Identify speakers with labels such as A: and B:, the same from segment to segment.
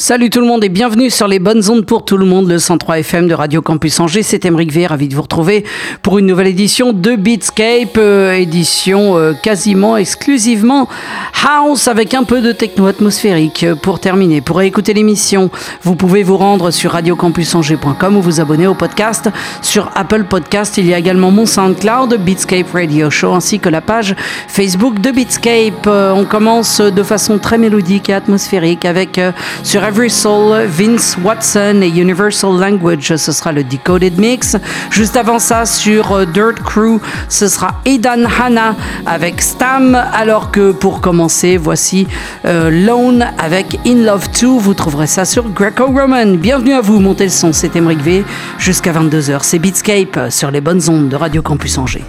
A: Salut tout le monde et bienvenue sur les bonnes ondes pour tout le monde, le 103 FM de Radio Campus Angers. C'est Emeric V, ravi de vous retrouver pour une nouvelle édition de Beatscape, euh, édition euh, quasiment exclusivement house avec un peu de techno atmosphérique. Pour terminer, pour écouter l'émission, vous pouvez vous rendre sur radiocampusangers.com ou vous abonner au podcast sur Apple Podcast. Il y a également mon SoundCloud, Beatscape Radio Show, ainsi que la page Facebook de Beatscape. Euh, on commence de façon très mélodique et atmosphérique avec sur Every Soul, Vince Watson et Universal Language, ce sera le Decoded Mix. Juste avant ça, sur euh, Dirt Crew, ce sera Aidan Hanna avec Stam. Alors que pour commencer, voici euh, Lone avec In Love 2. Vous trouverez ça sur Greco-Roman. Bienvenue à vous, montez le son, c'est Emmerich V. Jusqu'à 22h, c'est Beatscape sur les bonnes ondes de Radio Campus Angers.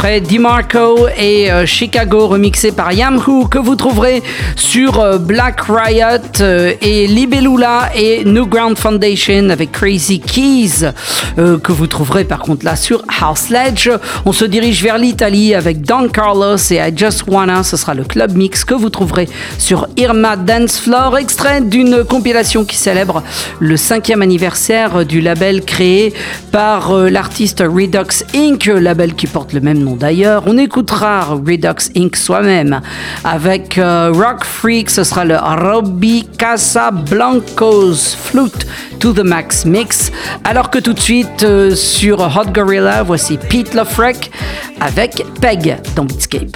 A: Après DiMarco et euh, Chicago remixé par Yamhoo que vous trouverez sur euh, Black Riot euh, et Libellula et New Ground Foundation avec Crazy Keys que vous trouverez par contre là sur House Ledge. On se dirige vers l'Italie avec Don Carlos et I Just Wanna, ce sera le club mix que vous trouverez sur Irma Dance Floor, extrait d'une compilation qui célèbre le cinquième anniversaire du label créé par l'artiste Redux Inc., label qui porte le même nom d'ailleurs. On écoutera Redux Inc. soi-même avec euh, Rock Freak, ce sera le Robbie Casablancos Flute to the Max Mix. Alors que tout de suite euh, sur Hot Gorilla, voici Pete Lofrek avec Peg dans Beatscape.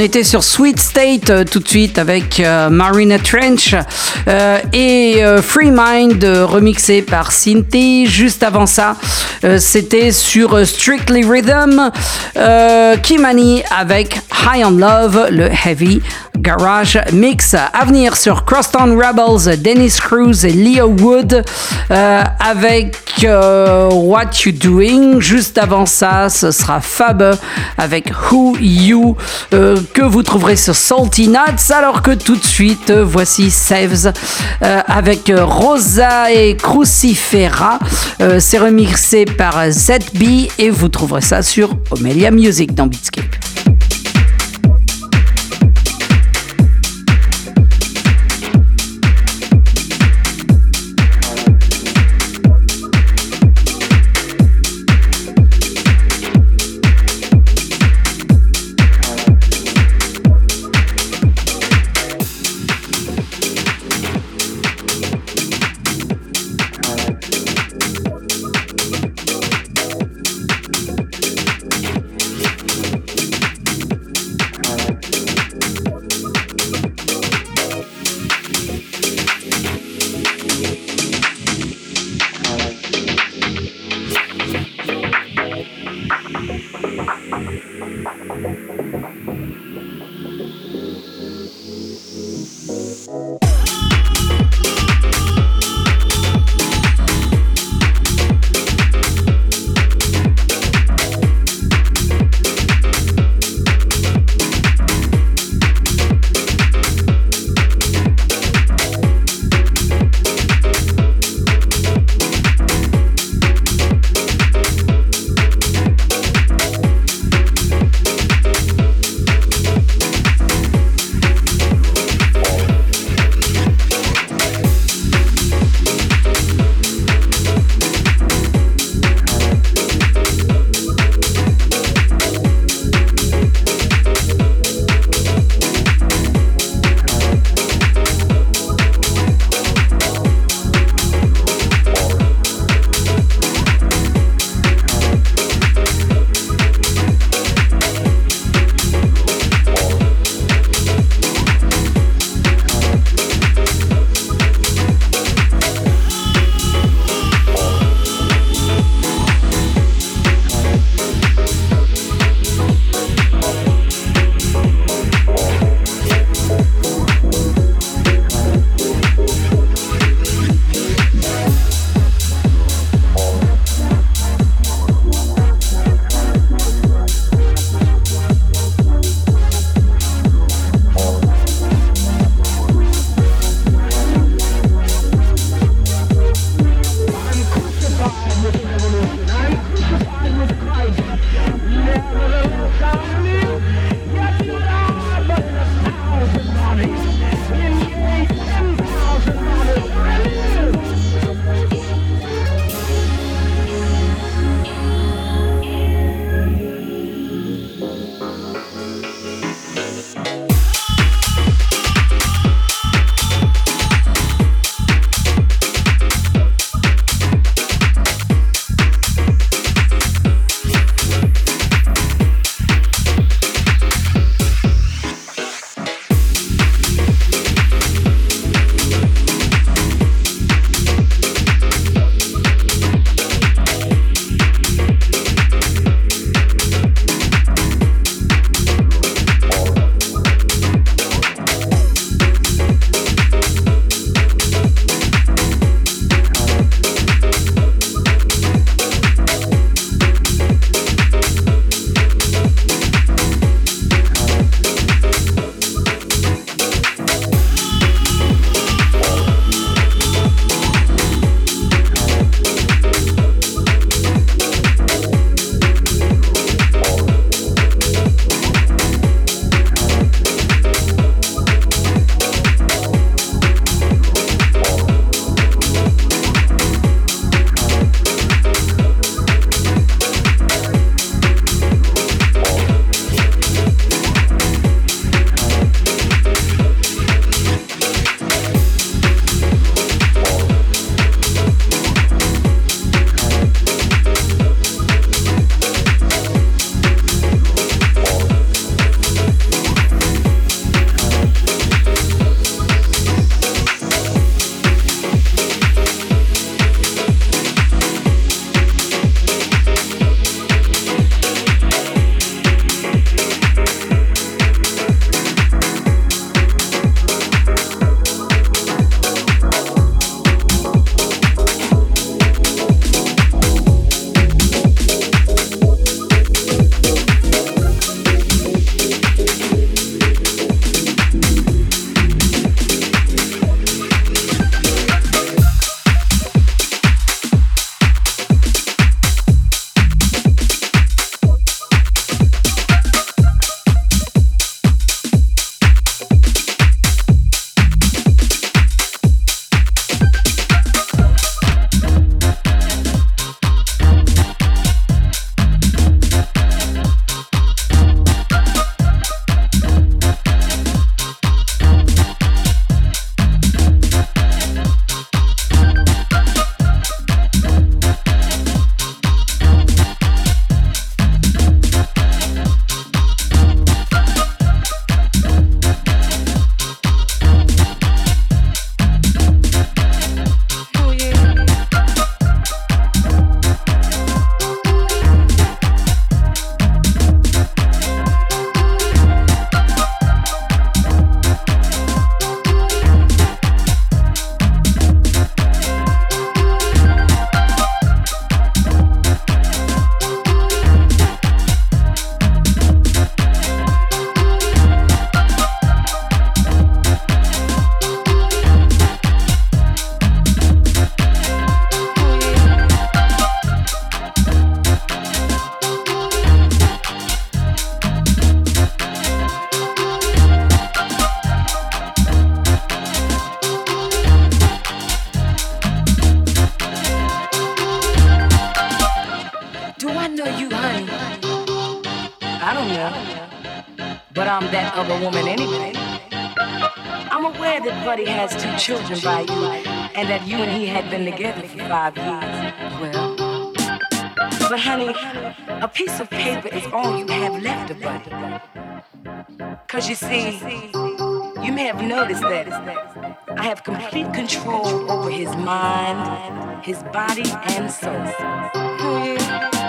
A: Était sur Sweet State euh, tout de suite avec euh, Marina Trench euh, et Free Mind remixé par Cinti. Juste avant ça, c'était sur Strictly Rhythm, Kimani avec High on Love, le heavy garage mix. À venir sur Crosstown Rebels, Dennis Cruz et Leo Wood avec What You Doing? Juste avant ça, ce sera Fab avec Who You que vous trouverez sur Salty Nuts. Alors que tout de suite, voici Saves euh, avec Rosa et Crucifera. Euh, c'est remixé par ZB et vous trouverez ça sur Omelia Music dans Beatscape.
B: I'm that other woman anyway. I'm aware that Buddy has two children by you, and that you and he had been together for five years. Well, but honey, a piece of paper is all you have left of Buddy. Cause you see, you may have noticed that I have complete control over his mind, his body, and soul.
C: Hmm.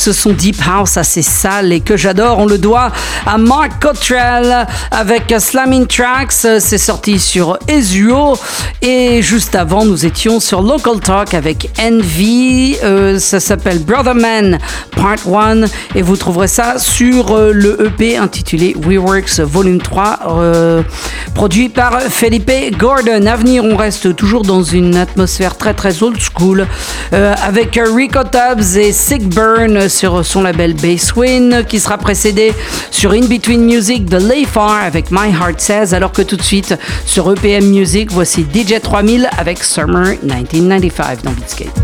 A: Ce son deep house assez sale et que j'adore. On le doit à Mark Cottrell avec Slamming Tracks. C'est sorti sur Ezuo. Et juste avant, nous étions sur Local Talk avec Envy. Euh, ça s'appelle Brother Man Part 1. Et vous trouverez ça sur euh, le EP intitulé WeWorks Volume 3, euh, produit par Felipe Gordon. À venir, on reste toujours dans une atmosphère très très old school avec Rico Tubbs et Sick Burn sur son label Basswin qui sera précédé sur In Between Music de Layfar avec My Heart Says alors que tout de suite sur EPM Music voici DJ 3000 avec Summer 1995 dans Beatscape.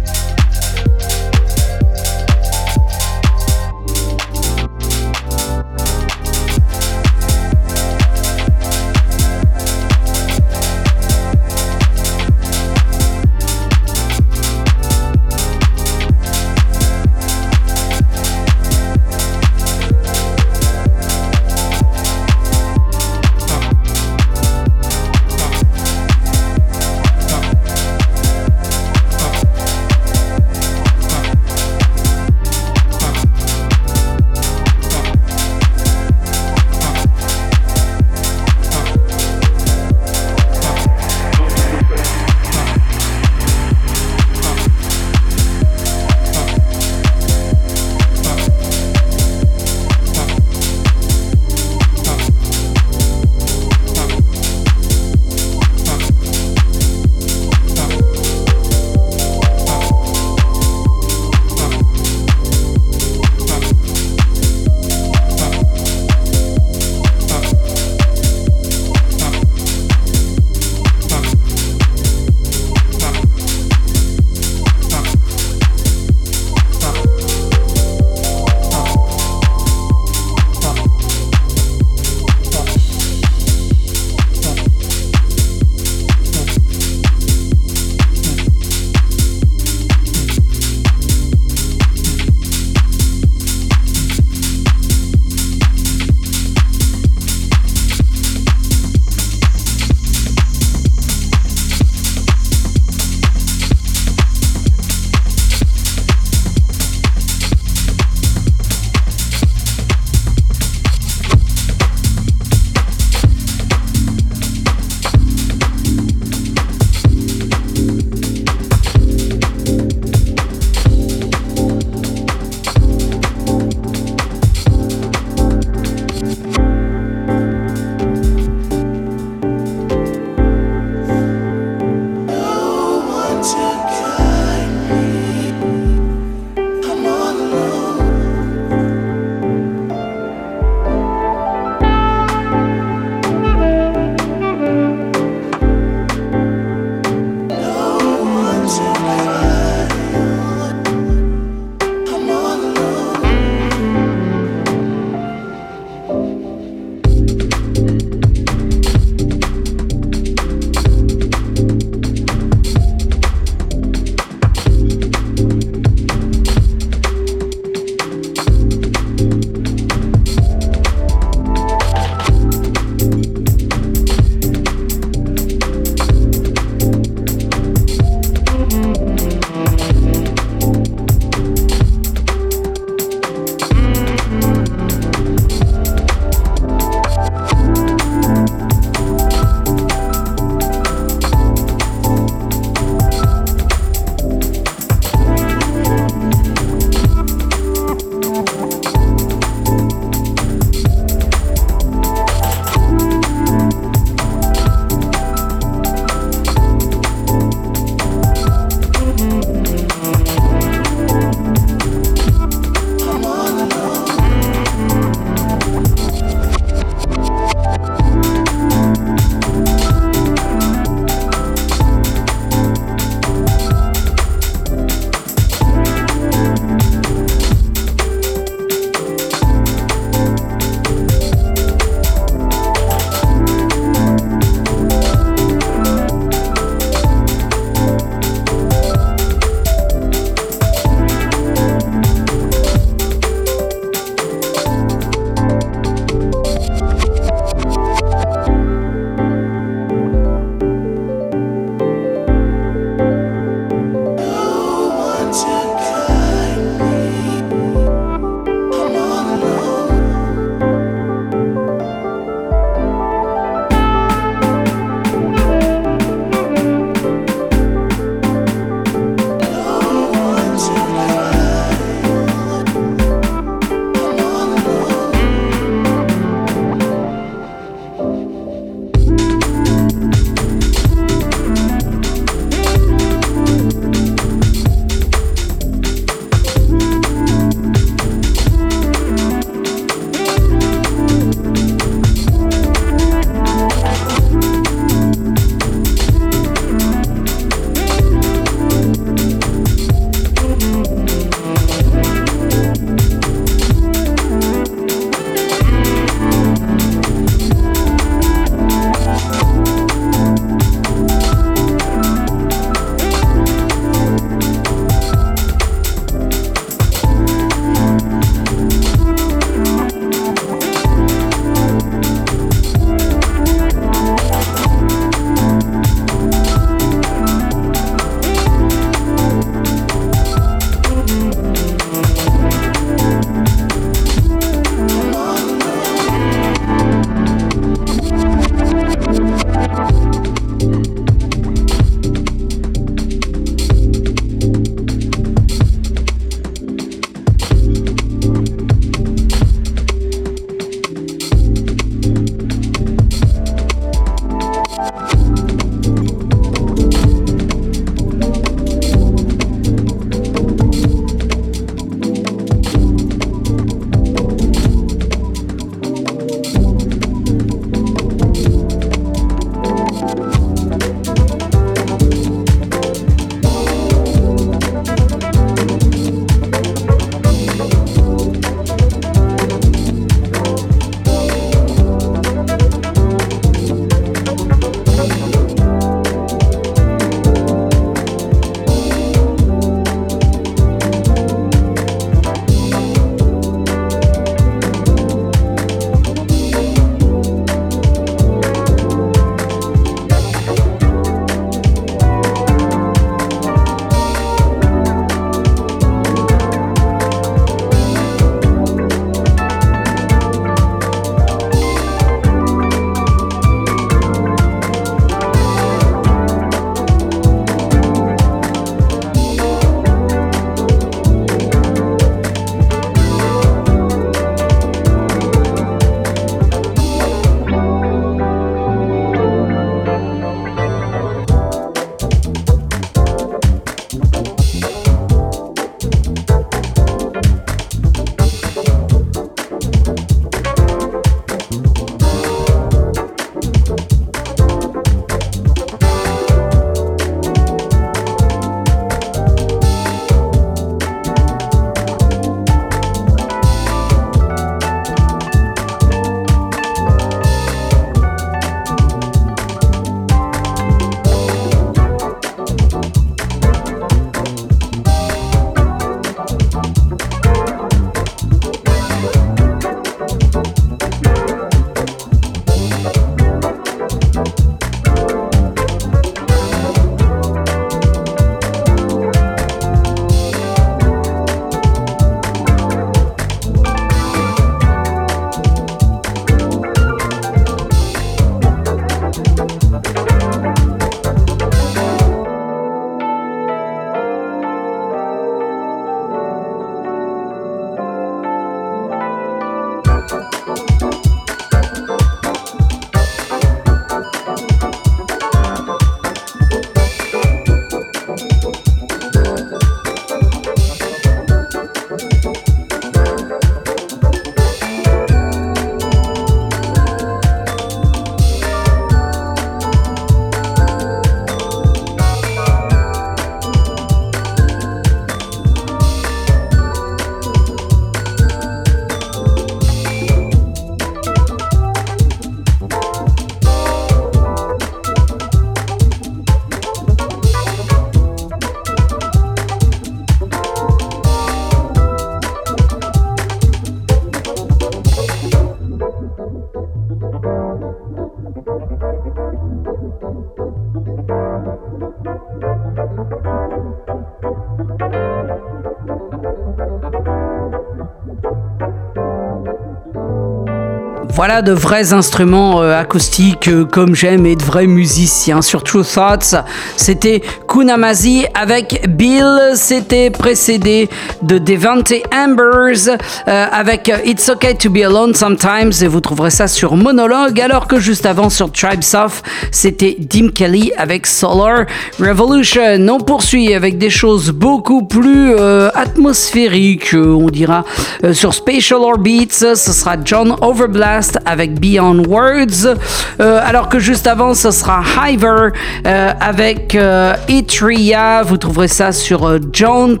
A: Voilà de vrais instruments euh, acoustiques euh, comme j'aime et de vrais musiciens. Sur True Thoughts, c'était Kunamazi avec Bill. C'était précédé de Devante Ambers euh, avec It's Okay to Be Alone Sometimes. Et vous trouverez ça sur Monologue. Alors que juste avant sur Tribes Of, c'était Dim Kelly avec Solar Revolution. On poursuit avec des choses beaucoup plus atmosphériques, on dira, sur Spatial Orbits. Ce sera John Overblast avec Beyond Words. Euh, alors que juste avant, ce sera Hiver euh, avec euh, Itria. Vous trouverez ça sur Jaunt,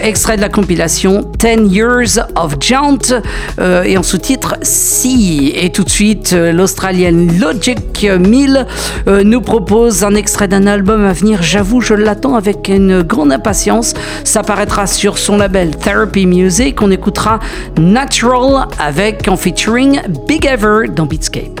A: extrait de la compilation 10 Years of Jaunt et en sous-titre Si. Et tout de suite, l'Australienne Logic 1000 nous propose un extrait d'un album à venir. J'avoue, je l'attends avec une grande impatience. Ça paraîtra sur son label Therapy Music. On écoutera Natural avec en featuring Big Ever dans Beatscape.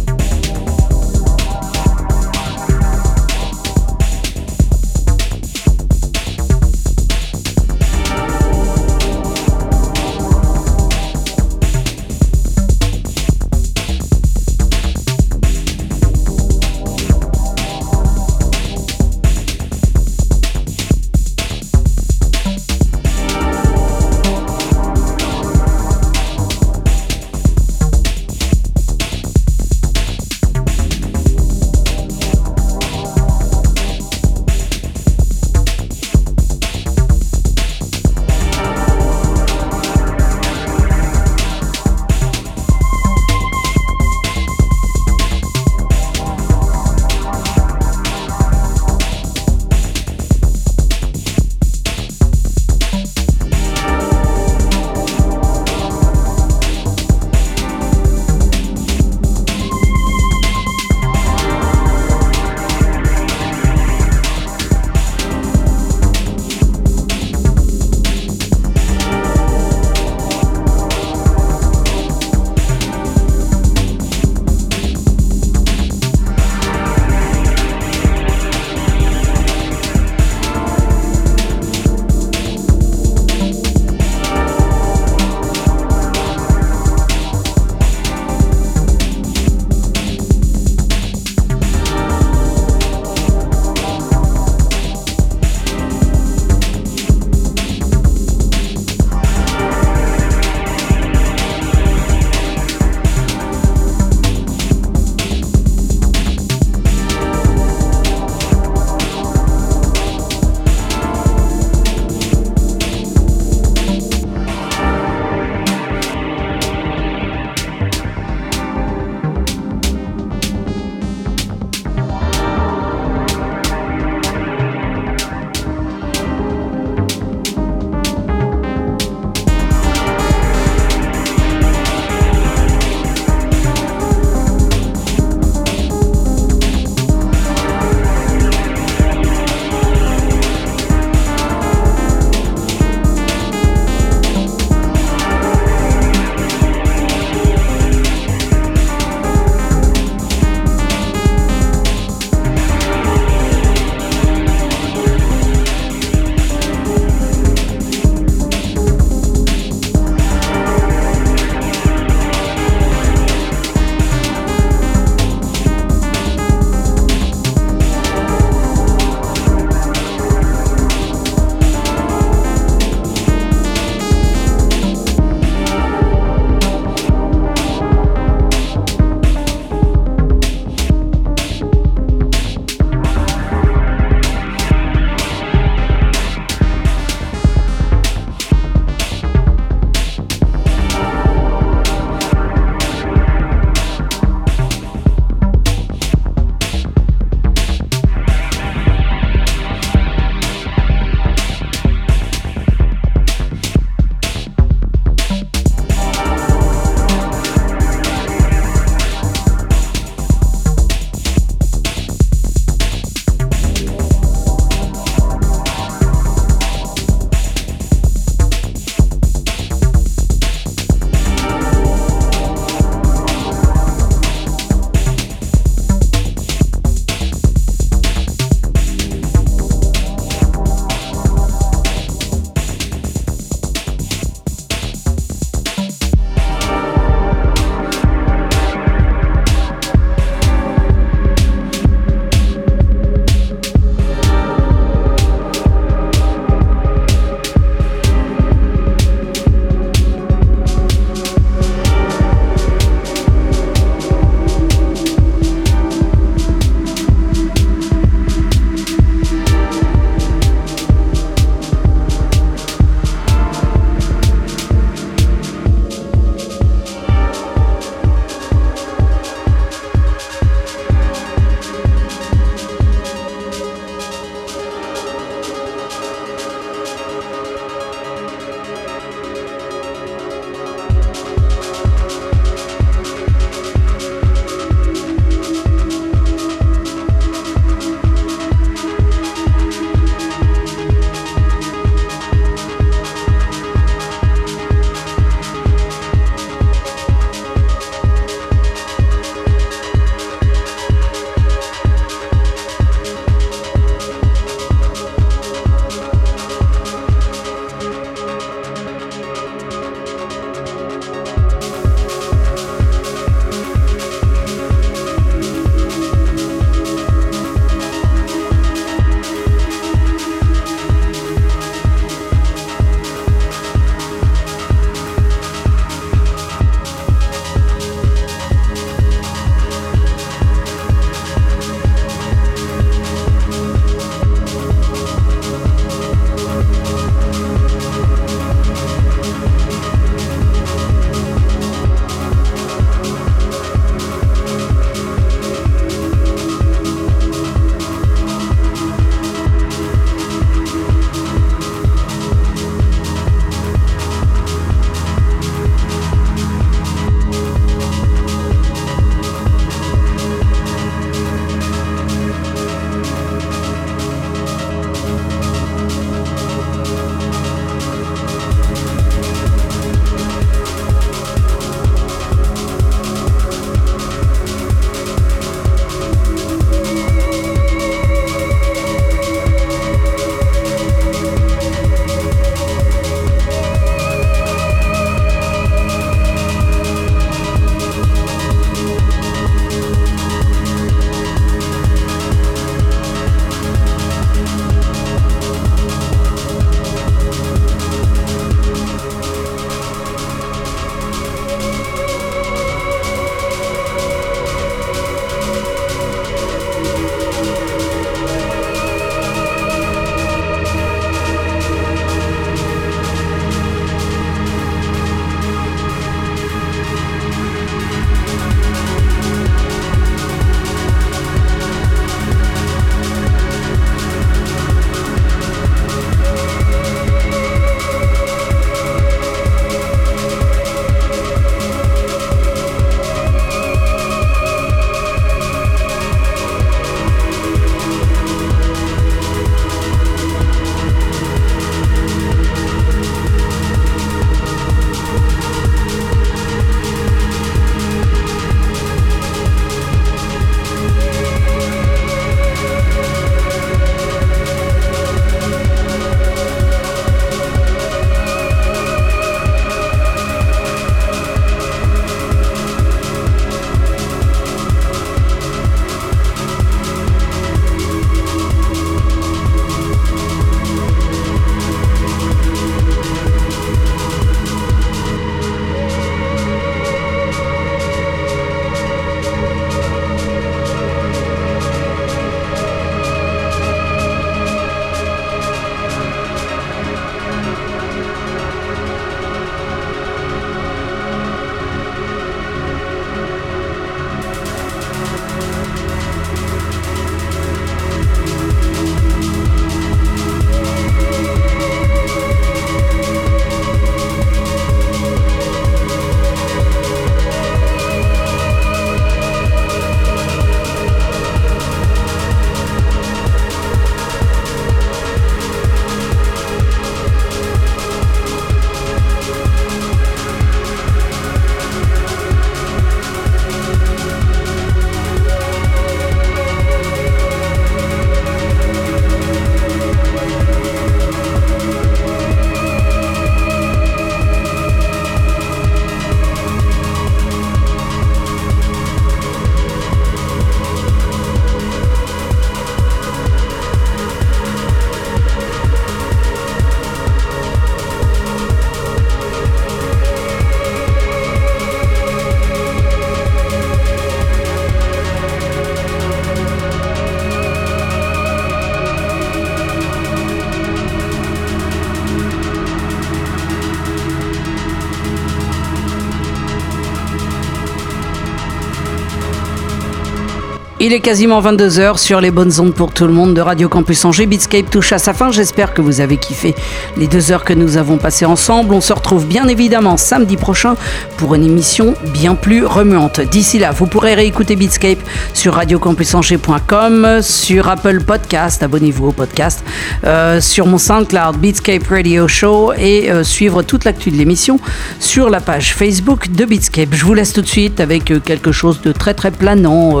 A: Il est quasiment 22h sur les bonnes ondes pour tout le monde de Radio Campus Angers. Beatscape touche à sa fin. J'espère que vous avez kiffé les deux heures que nous avons passées ensemble. On se retrouve bien évidemment samedi prochain pour une émission bien plus remuante. D'ici là, vous pourrez réécouter Beatscape sur radiocampusangers.com, sur Apple Podcast, abonnez-vous au podcast, euh, sur mon SoundCloud Beatscape Radio Show et euh, suivre toute l'actu de l'émission sur la page Facebook de Beatscape. Je vous laisse tout de suite avec euh, quelque chose de très très planant,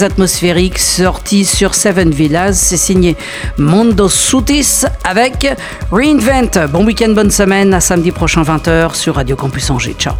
A: très atmosphérique, sur Seven Villas. C'est signé Mondo Soutis avec Reinvent. Bon week-end, bonne semaine. À samedi prochain 20h sur Radio Campus Angers. Ciao.